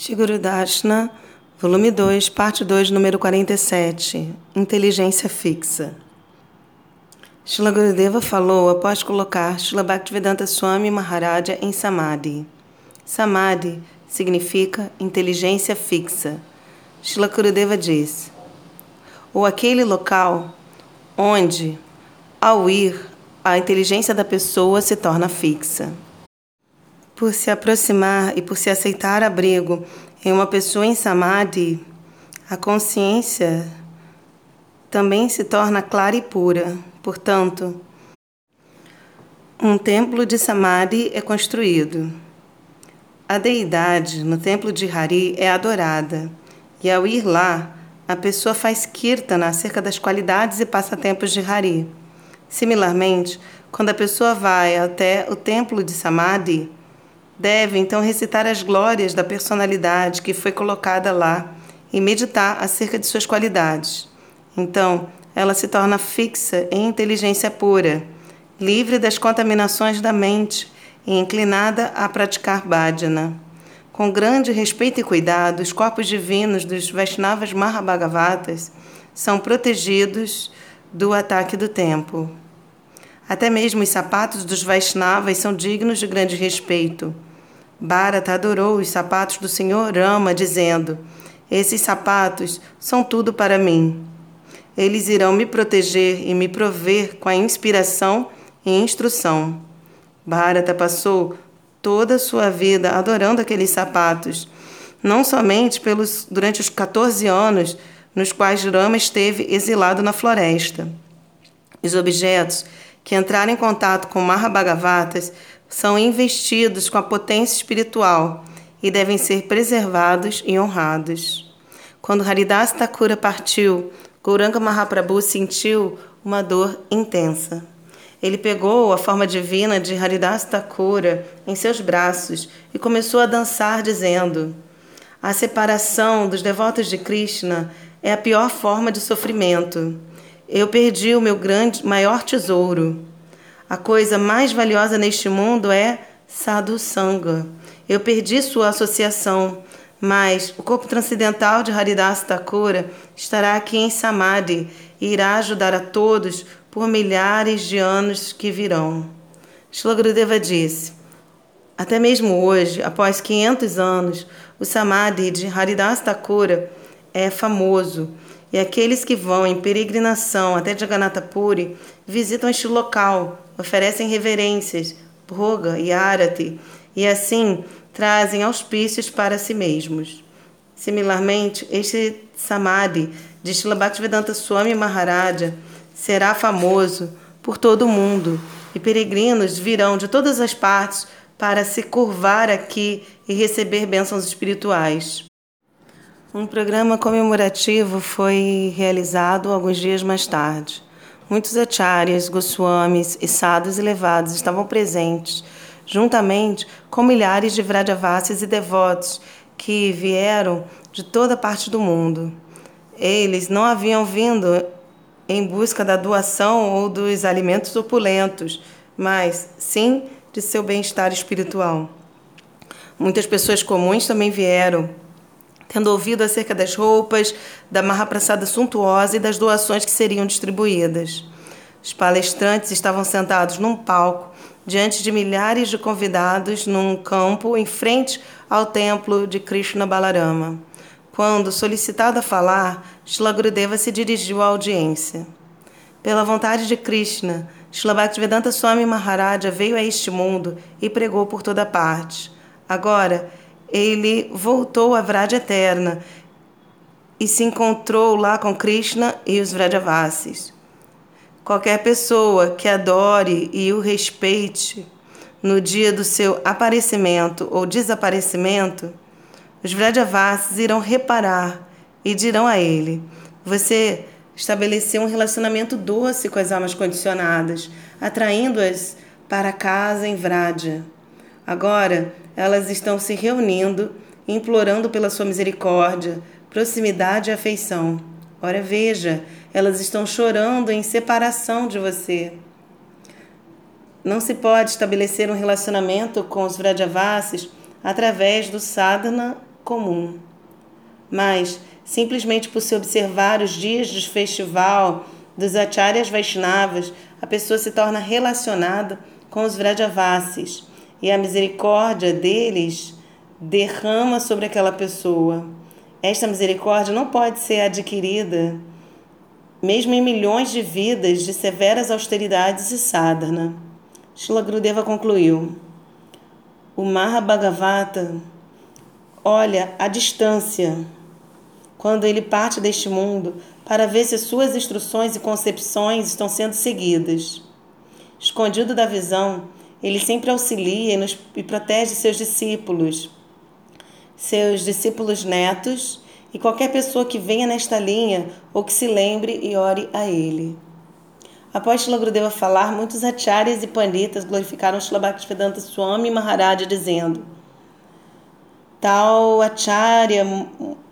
Shiguru Dashna, volume 2, parte 2, número 47. Inteligência fixa. Shila Gurudeva falou após colocar Shila Bhaktivedanta Swami Maharaja em Samadhi. Samadhi significa inteligência fixa. Shila Gurudeva diz: ou aquele local onde, ao ir, a inteligência da pessoa se torna fixa. Por se aproximar e por se aceitar abrigo em uma pessoa em samadhi, a consciência também se torna clara e pura. Portanto, um templo de samadhi é construído. A deidade no templo de Hari é adorada, e ao ir lá, a pessoa faz kirtana acerca das qualidades e passatempos de Hari. Similarmente, quando a pessoa vai até o templo de Samadhi, deve então recitar as glórias da personalidade que foi colocada lá e meditar acerca de suas qualidades. Então, ela se torna fixa em inteligência pura, livre das contaminações da mente e inclinada a praticar bhajana. Com grande respeito e cuidado, os corpos divinos dos Vaishnavas Mahabhagavatas são protegidos do ataque do tempo. Até mesmo os sapatos dos Vaishnavas são dignos de grande respeito. Bharata adorou os sapatos do Senhor Rama, dizendo: Esses sapatos são tudo para mim. Eles irão me proteger e me prover com a inspiração e instrução. Bharata passou toda a sua vida adorando aqueles sapatos, não somente pelos durante os 14 anos nos quais Rama esteve exilado na floresta. Os objetos que entraram em contato com Mahabhagavatas são investidos com a potência espiritual e devem ser preservados e honrados. Quando Haridas Thakura partiu, Gauranga Mahaprabhu sentiu uma dor intensa. Ele pegou a forma divina de Haridas Thakura em seus braços e começou a dançar, dizendo: A separação dos devotos de Krishna é a pior forma de sofrimento. Eu perdi o meu grande, maior tesouro. A coisa mais valiosa neste mundo é Sadhu Sangha. Eu perdi sua associação, mas o corpo transcendental de Haridas Thakura estará aqui em Samadhi e irá ajudar a todos por milhares de anos que virão. Shila Gurudeva disse: Até mesmo hoje, após 500 anos, o Samadhi de Haridas Thakura é famoso e aqueles que vão em peregrinação até Jagannatha Puri visitam este local, oferecem reverências, Bhoga e Arati, e assim trazem auspícios para si mesmos. Similarmente, este Samadhi de Srila Bhaktivedanta Swami Maharaja será famoso por todo o mundo e peregrinos virão de todas as partes para se curvar aqui e receber bênçãos espirituais. Um programa comemorativo foi realizado alguns dias mais tarde. Muitos acharyas, goswamis e sadhus elevados estavam presentes, juntamente com milhares de vrajavasis e devotos que vieram de toda parte do mundo. Eles não haviam vindo em busca da doação ou dos alimentos opulentos, mas sim de seu bem-estar espiritual. Muitas pessoas comuns também vieram tendo ouvido acerca das roupas, da Mahaprasada suntuosa e das doações que seriam distribuídas. Os palestrantes estavam sentados num palco, diante de milhares de convidados, num campo em frente ao templo de Krishna Balarama. Quando solicitado a falar, Shila Gurudeva se dirigiu à audiência. Pela vontade de Krishna, Shila Bhaktivedanta Swami Maharaja veio a este mundo e pregou por toda parte. Agora, ele voltou à Vrade Eterna e se encontrou lá com Krishna e os Vrajavasis. Qualquer pessoa que adore e o respeite no dia do seu aparecimento ou desaparecimento, os Vrajavasis irão reparar e dirão a ele: Você estabeleceu um relacionamento doce com as almas condicionadas, atraindo-as para casa em Vraja. Agora, elas estão se reunindo, implorando pela sua misericórdia, proximidade e afeição. Ora, veja, elas estão chorando em separação de você. Não se pode estabelecer um relacionamento com os Vrajavasis através do sadhana comum. Mas, simplesmente por se observar os dias do festival dos Acharyas Vaishnavas, a pessoa se torna relacionada com os Vrajavasis e a misericórdia deles derrama sobre aquela pessoa. Esta misericórdia não pode ser adquirida mesmo em milhões de vidas de severas austeridades e sadhana. Shila Gurudeva concluiu. O Mahabhagavata olha à distância quando ele parte deste mundo para ver se suas instruções e concepções estão sendo seguidas. Escondido da visão, ele sempre auxilia e, nos, e protege seus discípulos, seus discípulos netos e qualquer pessoa que venha nesta linha ou que se lembre e ore a ele. Após Shila Gurudeva falar, muitos acharyas e panditas glorificaram Shila Bhaktivedanta Swami Maharaj dizendo Tal acharya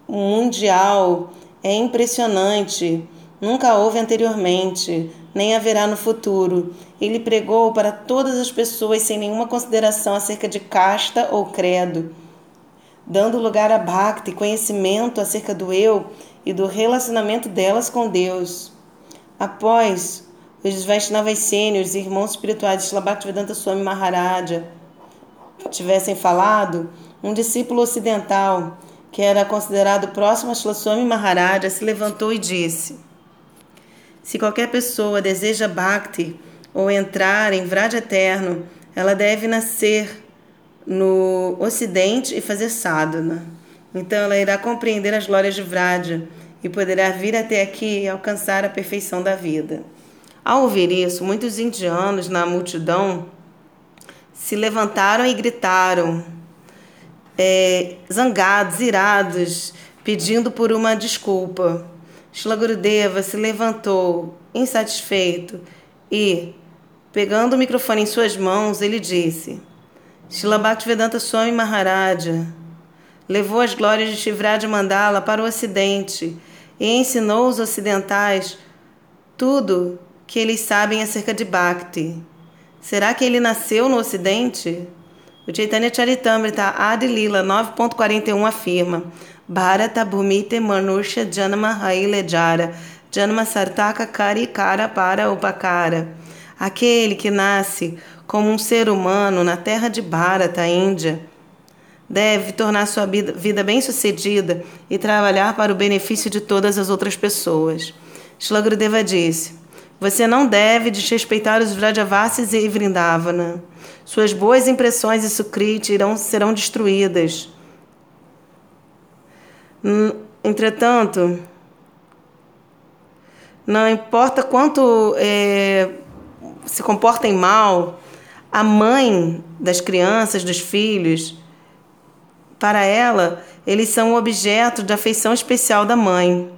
mundial é impressionante, nunca houve anteriormente, nem haverá no futuro. Ele pregou para todas as pessoas sem nenhuma consideração acerca de casta ou credo dando lugar a bhakti, conhecimento acerca do eu e do relacionamento delas com Deus. Após os Vaishnavas sêniores e irmãos espirituais de Shlabhaktivedanta Swami Maharaja tivessem falado, um discípulo ocidental, que era considerado próximo a Shla Swami Maharaja, se levantou e disse: Se qualquer pessoa deseja bhakti ou entrar em Vrad eterno, ela deve nascer no Ocidente e fazer sadhana. Então ela irá compreender as glórias de Vraja e poderá vir até aqui e alcançar a perfeição da vida. Ao ouvir isso, muitos indianos na multidão se levantaram e gritaram, é, zangados, irados, pedindo por uma desculpa. Shila Gurudeva se levantou, insatisfeito, e, pegando o microfone em suas mãos, ele disse: Shila Bhaktivedanta Swami Maharaja levou as glórias de Shivraj Mandala para o Ocidente e ensinou os ocidentais tudo que eles sabem acerca de Bhakti. Será que ele nasceu no Ocidente? O Chaitanya Charitamrita Adi Lila 9.41 afirma Bharata Bhumite Manusha Janama Hailejara Janama Sartaka Kari Kara Para Upakara Aquele que nasce como um ser humano na terra de Bharata, Índia, deve tornar sua vida bem-sucedida e trabalhar para o benefício de todas as outras pessoas. Shlagrudeva disse: Você não deve desrespeitar os Vrajavasis e Vrindavana. Suas boas impressões e Sukriti irão, serão destruídas. Entretanto, não importa quanto é, se comportem mal, a mãe das crianças, dos filhos, para ela, eles são objeto de afeição especial da mãe.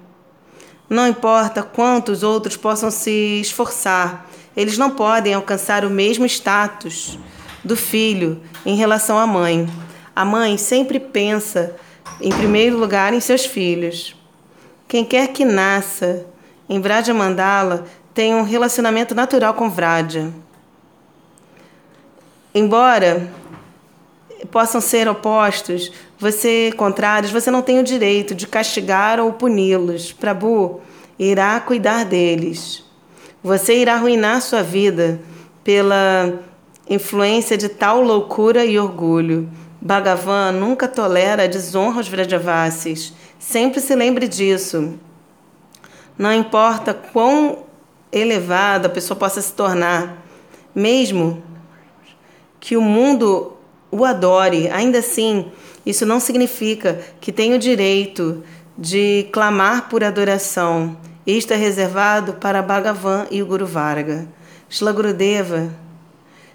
Não importa quantos outros possam se esforçar, eles não podem alcançar o mesmo status do filho em relação à mãe. A mãe sempre pensa, em primeiro lugar, em seus filhos. Quem quer que nasça em Vraja Mandala tem um relacionamento natural com Vraja. Embora possam ser opostos, você contrários, você não tem o direito de castigar ou puni-los. Prabhu irá cuidar deles. Você irá arruinar sua vida pela influência de tal loucura e orgulho. Bhagavan nunca tolera a desonra aos Vrajavasis. Sempre se lembre disso. Não importa quão elevada a pessoa possa se tornar, mesmo que o mundo o adore. Ainda assim, isso não significa que tenha o direito de clamar por adoração. Isto é reservado para Bhagavan e o Guru Varga. Shila Gurudeva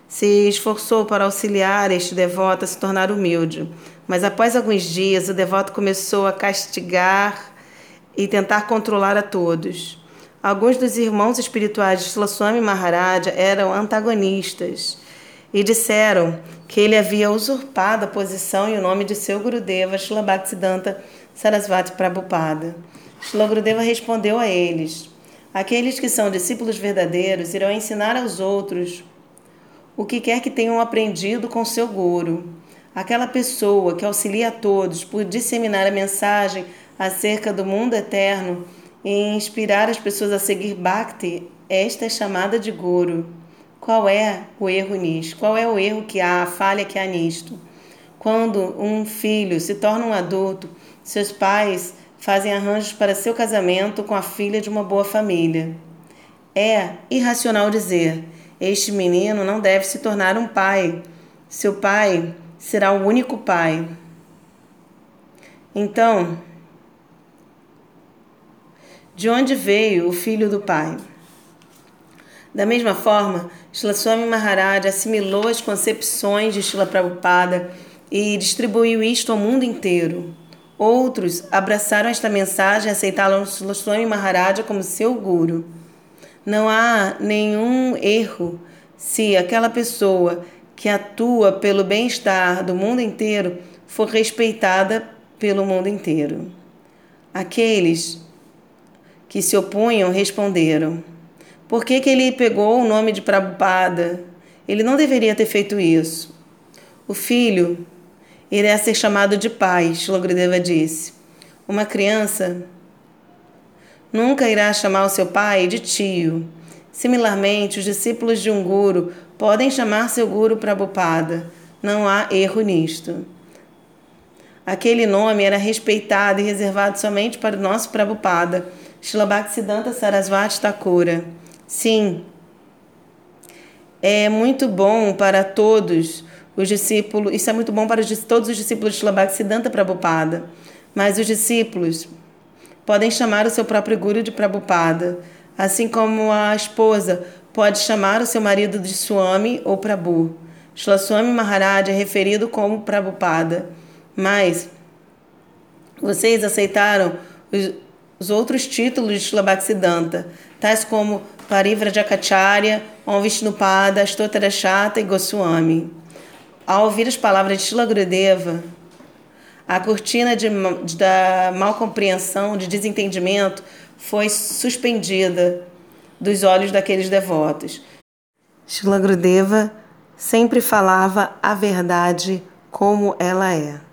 se esforçou para auxiliar este devoto a se tornar humilde, mas após alguns dias o devoto começou a castigar e tentar controlar a todos. Alguns dos irmãos espirituais de Swami Maharaja eram antagonistas e disseram que ele havia usurpado a posição e o nome de seu Gurudeva, Bhaktisiddhanta Sarasvati Prabhupada. Gurudeva respondeu a eles: Aqueles que são discípulos verdadeiros irão ensinar aos outros o que quer que tenham aprendido com seu guru. aquela pessoa que auxilia a todos por disseminar a mensagem acerca do mundo eterno e inspirar as pessoas a seguir Bhakti, esta é chamada de Guru. Qual é o erro nisto? Qual é o erro que há, a falha que há nisto? Quando um filho se torna um adulto, seus pais fazem arranjos para seu casamento com a filha de uma boa família. É irracional dizer: este menino não deve se tornar um pai. Seu pai será o único pai. Então, de onde veio o filho do pai? Da mesma forma, Shila Swami Maharaj assimilou as concepções de Shila Prabhupada e distribuiu isto ao mundo inteiro. Outros abraçaram esta mensagem e aceitaram Swami Maharaja como seu guru. Não há nenhum erro se aquela pessoa que atua pelo bem-estar do mundo inteiro for respeitada pelo mundo inteiro. Aqueles que se opunham responderam: Por que, que ele pegou o nome de Prabhupada? Ele não deveria ter feito isso. O filho irá ser chamado de pai, Shilogrideva disse. Uma criança nunca irá chamar o seu pai de tio. Similarmente, os discípulos de um guru podem chamar seu guru Prabhupada. Não há erro nisto. Aquele nome era respeitado e reservado somente para o nosso Prabhupada, Shilabhaktisiddhanta Sarasvati Thakura. Sim, é muito bom para todos os discípulos, isso é muito bom para os, todos os discípulos de Shilabhaktisiddhanta Prabhupada, mas os discípulos podem chamar o seu próprio guru de Prabhupada, assim como a esposa pode chamar o seu marido de Swami ou Prabhu. Shlaswami Maharaj é referido como Prabhupada, mas vocês aceitaram os, os outros títulos de Shilabhaktisiddhanta, tais como Parivrajakacharya, Om Vishnupada, Ashtotarashata e Goswami. Ao ouvir as palavras de Shila Gurudeva, a cortina de, de, da mal compreensão, de desentendimento, foi suspendida dos olhos daqueles devotos. Shila Gurudeva sempre falava a verdade como ela é.